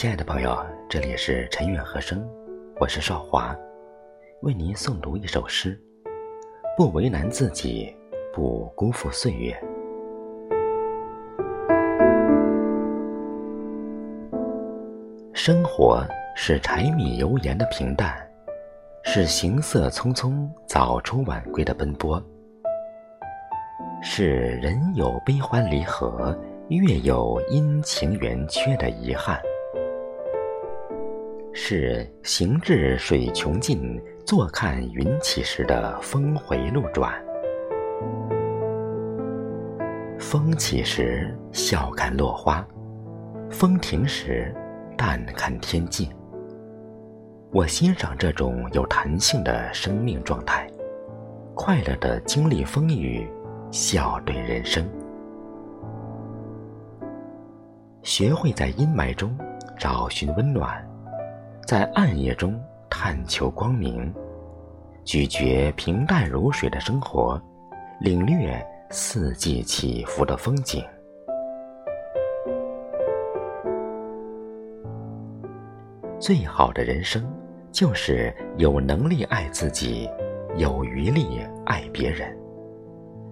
亲爱的朋友，这里是陈远和声，我是少华，为您诵读一首诗：不为难自己，不辜负岁月。生活是柴米油盐的平淡，是行色匆匆、早出晚归的奔波，是人有悲欢离合，月有阴晴圆缺的遗憾。是行至水穷尽，坐看云起时的峰回路转。风起时笑看落花，风停时淡看天际。我欣赏这种有弹性的生命状态，快乐的经历风雨，笑对人生。学会在阴霾中找寻温暖。在暗夜中探求光明，咀嚼平淡如水的生活，领略四季起伏的风景。最好的人生，就是有能力爱自己，有余力爱别人，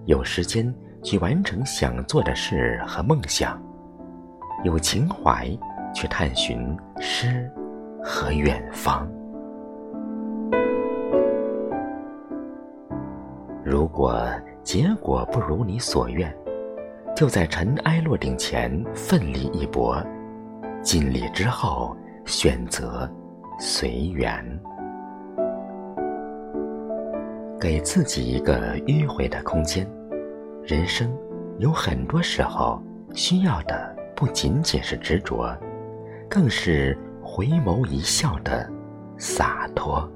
有时间去完成想做的事和梦想，有情怀去探寻诗。和远方。如果结果不如你所愿，就在尘埃落定前奋力一搏，尽力之后选择随缘，给自己一个迂回的空间。人生有很多时候需要的不仅仅是执着，更是。回眸一笑的洒脱。